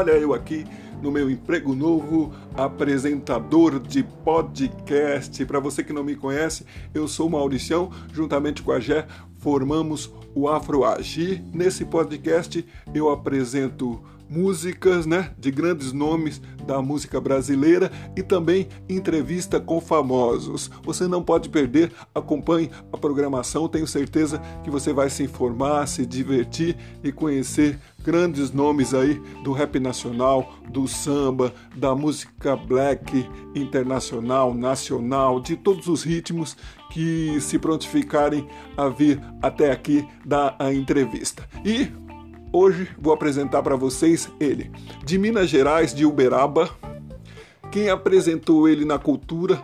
Olha eu aqui no meu emprego novo, apresentador de podcast. Para você que não me conhece, eu sou Mauricião, juntamente com a Gé, formamos o Afro Agir. Nesse podcast eu apresento músicas, né, de grandes nomes da música brasileira e também entrevista com famosos. Você não pode perder, acompanhe a programação, tenho certeza que você vai se informar, se divertir e conhecer grandes nomes aí do rap nacional, do samba, da música black internacional, nacional, de todos os ritmos que se prontificarem a vir até aqui dar a entrevista. E Hoje vou apresentar para vocês ele, de Minas Gerais, de Uberaba. Quem apresentou ele na cultura?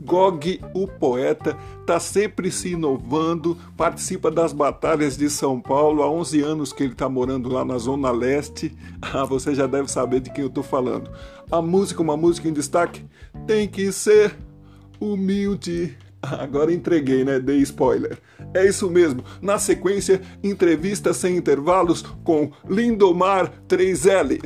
Gog, o poeta, está sempre se inovando, participa das batalhas de São Paulo há 11 anos que ele está morando lá na Zona Leste. Ah, você já deve saber de quem eu estou falando. A música, uma música em destaque, tem que ser humilde. Agora entreguei, né? Dei spoiler. É isso mesmo. Na sequência, entrevista sem intervalos com Lindomar 3L.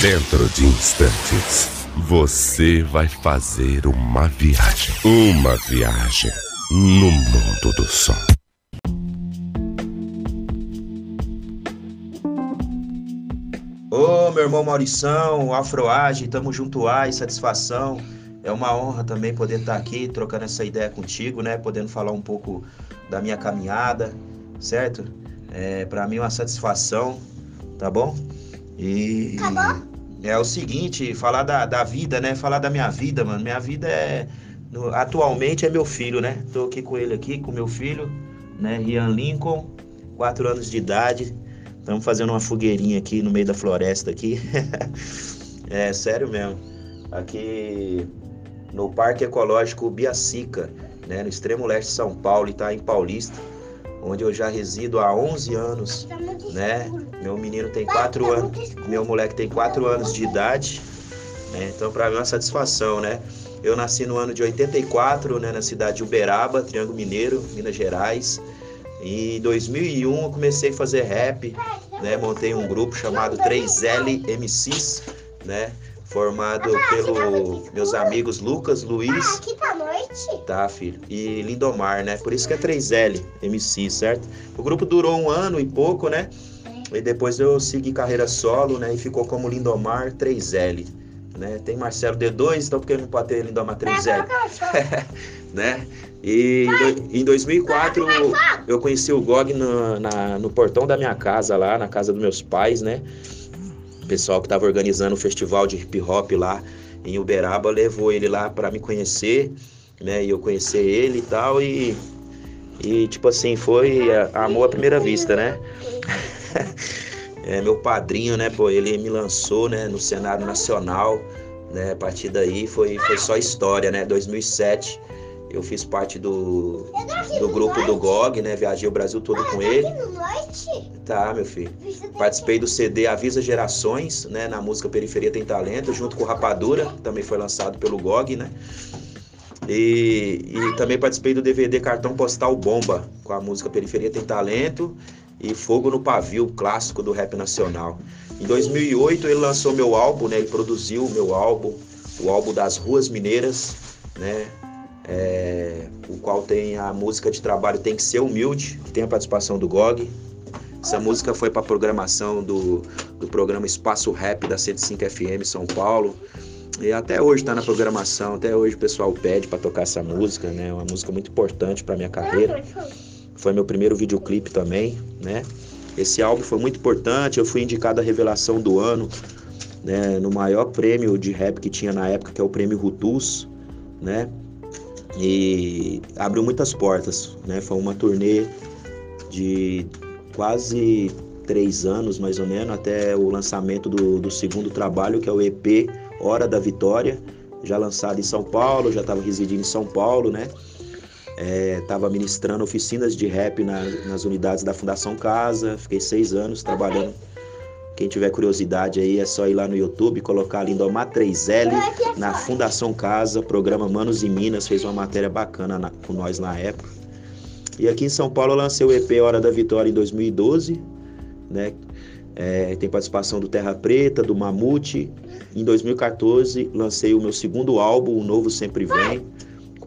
Dentro de instantes, você vai fazer uma viagem. Uma viagem no mundo do som. Irmão Maurição, Afroage, tamo junto ai, satisfação. É uma honra também poder estar aqui trocando essa ideia contigo, né? Podendo falar um pouco da minha caminhada, certo? É, para mim é uma satisfação, tá bom? E tá bom? é o seguinte, falar da, da vida, né? Falar da minha vida, mano. Minha vida é no, atualmente é meu filho, né? Tô aqui com ele aqui, com meu filho, né? Rian Lincoln, quatro anos de idade. Estamos fazendo uma fogueirinha aqui no meio da floresta aqui. é sério mesmo. Aqui no Parque Ecológico Biacica, né, no extremo leste de São Paulo, e está em Paulista, onde eu já resido há 11 anos, né? Meu menino tem 4 anos, meu moleque tem 4 anos de idade, né? Então para mim é uma satisfação, né? Eu nasci no ano de 84, né, na cidade de Uberaba, Triângulo Mineiro, Minas Gerais. Em 2001 eu comecei a fazer rap, né? Montei um grupo chamado 3L MCs, né? Formado pelo meus amigos Lucas, Luiz. Aqui tá noite. Tá, filho. E Lindomar, né? Por isso que é 3L MC, certo? O grupo durou um ano e pouco, né? E depois eu segui carreira solo, né? E ficou como Lindomar 3L. Né? Tem Marcelo D2, então por que não pode ter Lindomar 3L? né? E em 2004 eu conheci o Gog no, na, no portão da minha casa lá, na casa dos meus pais, né? O pessoal que estava organizando o festival de hip hop lá em Uberaba levou ele lá para me conhecer, né? E eu conhecer ele e tal e e tipo assim, foi amor à primeira vista, né? é, meu padrinho, né, pô, ele me lançou, né, no cenário nacional, né? A partir daí foi foi só história, né? 2007 eu fiz parte do, do grupo do GOG, né? Viajei o Brasil todo com ele. Tá, meu filho. Participei do CD Avisa Gerações, né? Na música Periferia Tem Talento, junto com Rapadura, que também foi lançado pelo GOG, né? E, e também participei do DVD Cartão Postal Bomba, com a música Periferia Tem Talento e Fogo no Pavio, clássico do rap nacional. Em 2008 ele lançou meu álbum, né? Ele produziu o meu álbum, o álbum das Ruas Mineiras, né? é, o qual tem a música de trabalho Tem que Ser Humilde, que tem a participação do GOG. Essa música foi para a programação do, do programa Espaço Rap da 105 FM São Paulo. E até hoje está na programação, até hoje o pessoal pede para tocar essa música, né? É uma música muito importante para minha carreira. Foi meu primeiro videoclipe também, né? Esse álbum foi muito importante, eu fui indicado a revelação do ano, né, no maior prêmio de rap que tinha na época, que é o prêmio Rutus, né? e abriu muitas portas, né? Foi uma turnê de quase três anos, mais ou menos, até o lançamento do, do segundo trabalho, que é o EP Hora da Vitória, já lançado em São Paulo, já estava residindo em São Paulo, né? Estava é, ministrando oficinas de rap na, nas unidades da Fundação Casa, fiquei seis anos trabalhando quem tiver curiosidade aí é só ir lá no YouTube, colocar Lindomar 3L na Fundação Casa, programa Manos e Minas, fez uma matéria bacana na, com nós na época. E aqui em São Paulo eu lancei o EP Hora da Vitória em 2012, né? É, tem participação do Terra Preta, do Mamute. Em 2014 lancei o meu segundo álbum, O Novo Sempre Vem,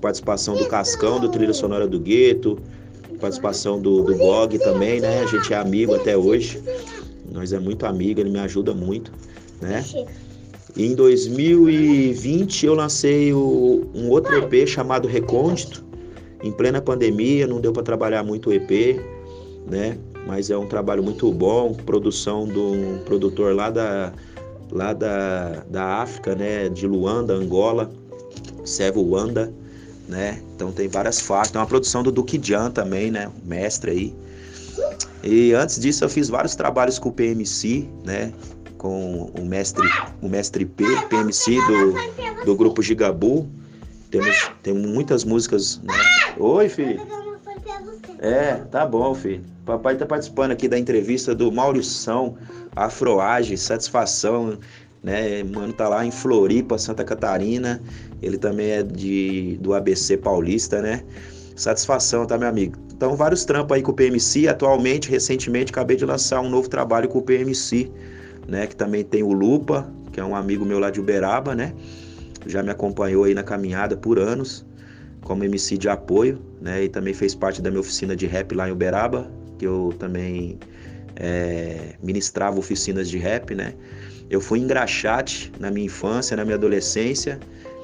participação do Cascão, do Trilha Sonora do Gueto, participação do, do Gog também, né? A gente é amigo até hoje. Nós é muito amigo, ele me ajuda muito, né? E em 2020 eu lancei o, um outro EP chamado Recôndito. Em plena pandemia, não deu para trabalhar muito o EP, né? Mas é um trabalho muito bom, produção de um produtor lá da, lá da, da África, né? De Luanda, Angola, Sevo Wanda, né? Então tem várias faixas. Tem uma produção do Duque Jan também, né? Mestre aí. E antes disso eu fiz vários trabalhos com o PMC, né? com o mestre, o mestre P, PMC do, do grupo Gigabu. Temos, temos muitas músicas. Né? Oi, filho. É, tá bom, filho. Papai tá participando aqui da entrevista do Maurição, Afroage, satisfação, né? Mano, tá lá em Floripa, Santa Catarina. Ele também é de, do ABC Paulista, né? Satisfação, tá, meu amigo? Então, vários trampos aí com o PMC. Atualmente, recentemente, acabei de lançar um novo trabalho com o PMC né? Que também tem o Lupa, que é um amigo meu lá de Uberaba, né? Já me acompanhou aí na caminhada por anos, como MC de apoio, né? E também fez parte da minha oficina de rap lá em Uberaba, que eu também é, ministrava oficinas de rap, né? Eu fui engraxate na minha infância, na minha adolescência,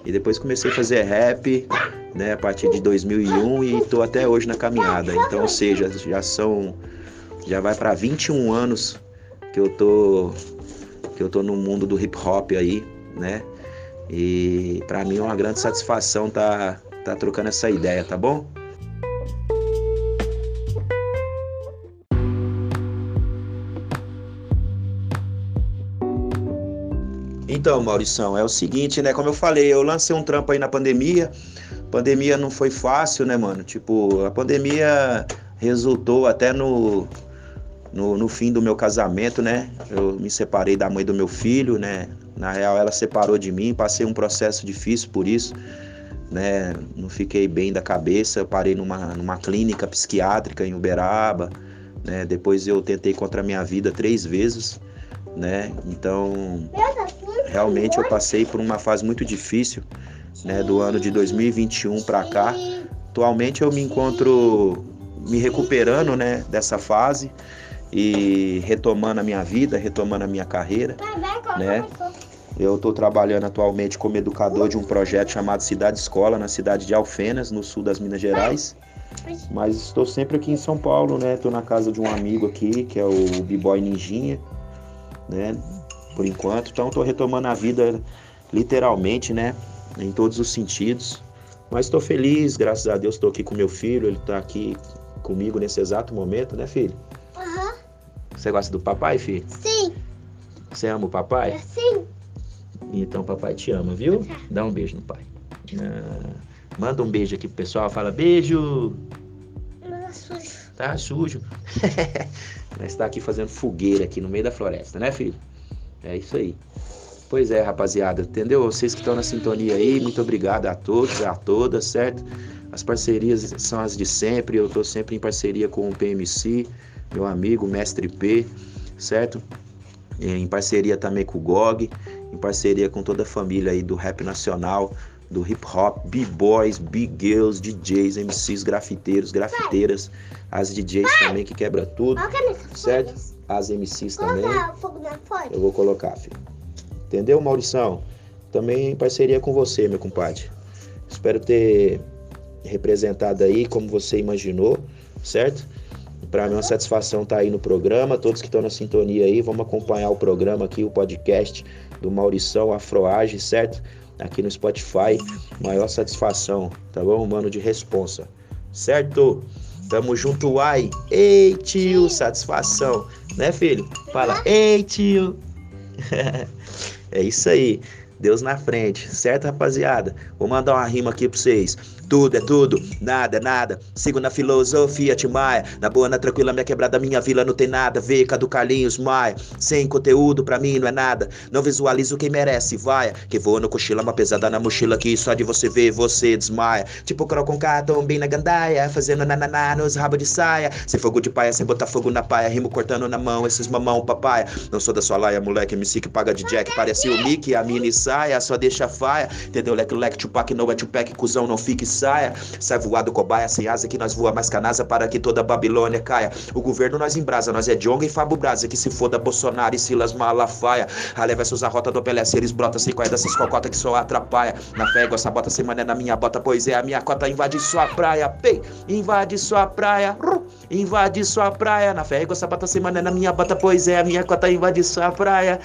e depois comecei a fazer rap, né, a partir de 2001 e estou até hoje na caminhada. Então, ou seja, já são já vai para 21 anos que eu tô que eu tô no mundo do hip hop aí, né? E para mim é uma grande satisfação tá tá trocando essa ideia, tá bom? Então, Maurição, é o seguinte, né? Como eu falei, eu lancei um trampo aí na pandemia. Pandemia não foi fácil, né, mano? Tipo, a pandemia resultou até no, no, no fim do meu casamento, né? Eu me separei da mãe do meu filho, né? Na real, ela separou de mim, passei um processo difícil por isso, né? Não fiquei bem da cabeça, parei numa, numa clínica psiquiátrica em Uberaba, né? Depois eu tentei contra a minha vida três vezes, né? Então, realmente eu passei por uma fase muito difícil, né? Do ano de 2021 para cá. Atualmente eu me encontro me recuperando, né? Dessa fase e retomando a minha vida, retomando a minha carreira, né? Eu estou trabalhando atualmente como educador de um projeto chamado Cidade Escola, na cidade de Alfenas, no sul das Minas Gerais. Mas estou sempre aqui em São Paulo, né? Estou na casa de um amigo aqui, que é o B-Boy Ninjinha, né? Por enquanto. Então estou retomando a vida literalmente, né? Em todos os sentidos. Mas estou feliz, graças a Deus estou aqui com meu filho, ele está aqui comigo nesse exato momento, né, filho? Você gosta do papai, filho? Sim. Você ama o papai? Sim. Então papai te ama, viu? Dá um beijo no pai. Ah, manda um beijo aqui pro pessoal, fala beijo. Tá sujo. Tá sujo. Nós está aqui fazendo fogueira aqui no meio da floresta, né, filho? É isso aí. Pois é, rapaziada, entendeu? Vocês que estão na sintonia aí, muito obrigado a todos, a todas, certo? As parcerias são as de sempre, eu estou sempre em parceria com o PMC, meu amigo Mestre P, certo? Em parceria também com o GOG, em parceria com toda a família aí do rap nacional, do hip hop, b-boys, b-girls, DJs, MCs, grafiteiros, grafiteiras, as DJs também que quebra tudo, certo? As MCs também. Eu vou colocar, filho. Entendeu, Maurição? Também em parceria com você, meu compadre. Espero ter representado aí como você imaginou, certo? Para mim é uma satisfação estar tá aí no programa. Todos que estão na sintonia aí, vamos acompanhar o programa aqui, o podcast do Maurição Afroage, certo? Aqui no Spotify. Maior satisfação, tá bom? Mano de responsa, certo? Tamo junto, ai. Ei, tio, satisfação. Né, filho? Fala, ei, tio. é isso aí. Deus na frente, certo, rapaziada? Vou mandar uma rima aqui pra vocês. Tudo é tudo, nada é nada. Sigo na filosofia Timaya. Na boa, na tranquila, minha quebrada, minha vila não tem nada. Veca do Carlinhos Maia. Sem conteúdo, pra mim não é nada. Não visualizo quem merece, vai. Que voa no cochila, uma pesada na mochila que só de você ver você desmaia. Tipo croc com cartão bem na gandaia. Fazendo nananá nos rabos de saia. Sem fogo de paia, sem botar fogo na paia. Rimo cortando na mão, esses mamão papai. Não sou da sua laia, moleque. MC que paga de Jack. Parece o Mickey, a mini saia. Só deixa faia. Entendeu? Leque, leque, tupac, não é tupac, cuzão, não fique saia. Sai voado cobaia sem asa que nós voa mais canasa para que toda Babilônia caia. O governo nós embrasa, nós é Jonga e Fabo Brasa, que se foda Bolsonaro e Silas Malafaia. Ralé versus a rota do Pelé, se eles brotam sem corda, essas cocota que só atrapalha. Na fé, igual essa bota sem mané na minha bota, pois é a minha cota invade sua praia. Pei, invade sua praia. Invade sua praia. Na fé, igual essa bota sem mané na minha bota, pois é a minha cota invade sua praia.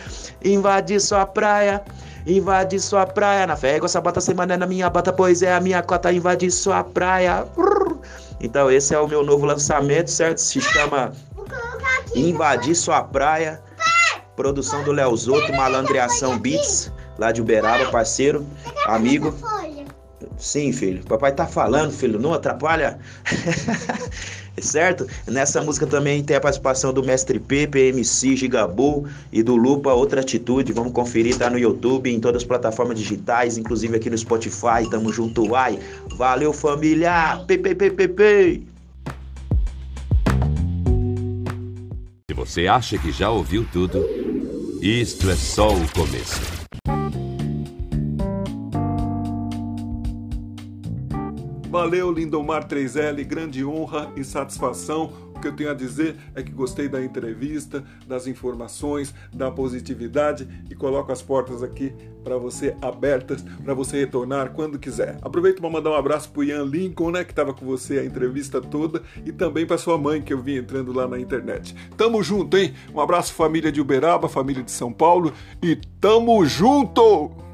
Invade sua praia. Invade sua praia na fé, essa bota semana na minha bota, pois é a minha cota invade sua praia. Então esse é o meu novo lançamento, certo? Se chama Invadir Sua Praia. Produção do Leozoto, Malandreação Beats, lá de Uberaba, parceiro, amigo. Sim, filho. Papai tá falando, filho. Não atrapalha. certo? Nessa música também tem a participação do Mestre P, PMC, Gigabu e do Lupa, Outra Atitude. Vamos conferir, tá no YouTube, em todas as plataformas digitais, inclusive aqui no Spotify. Tamo junto, ai. Valeu, família! PPPPP! Se você acha que já ouviu tudo, isto é só o começo. Valeu, Lindomar 3L, grande honra e satisfação. O que eu tenho a dizer é que gostei da entrevista, das informações, da positividade e coloco as portas aqui para você abertas, para você retornar quando quiser. Aproveito para mandar um abraço pro Ian Lincoln, né, que estava com você a entrevista toda, e também para sua mãe que eu vi entrando lá na internet. Tamo junto, hein? Um abraço família de Uberaba, família de São Paulo e tamo junto!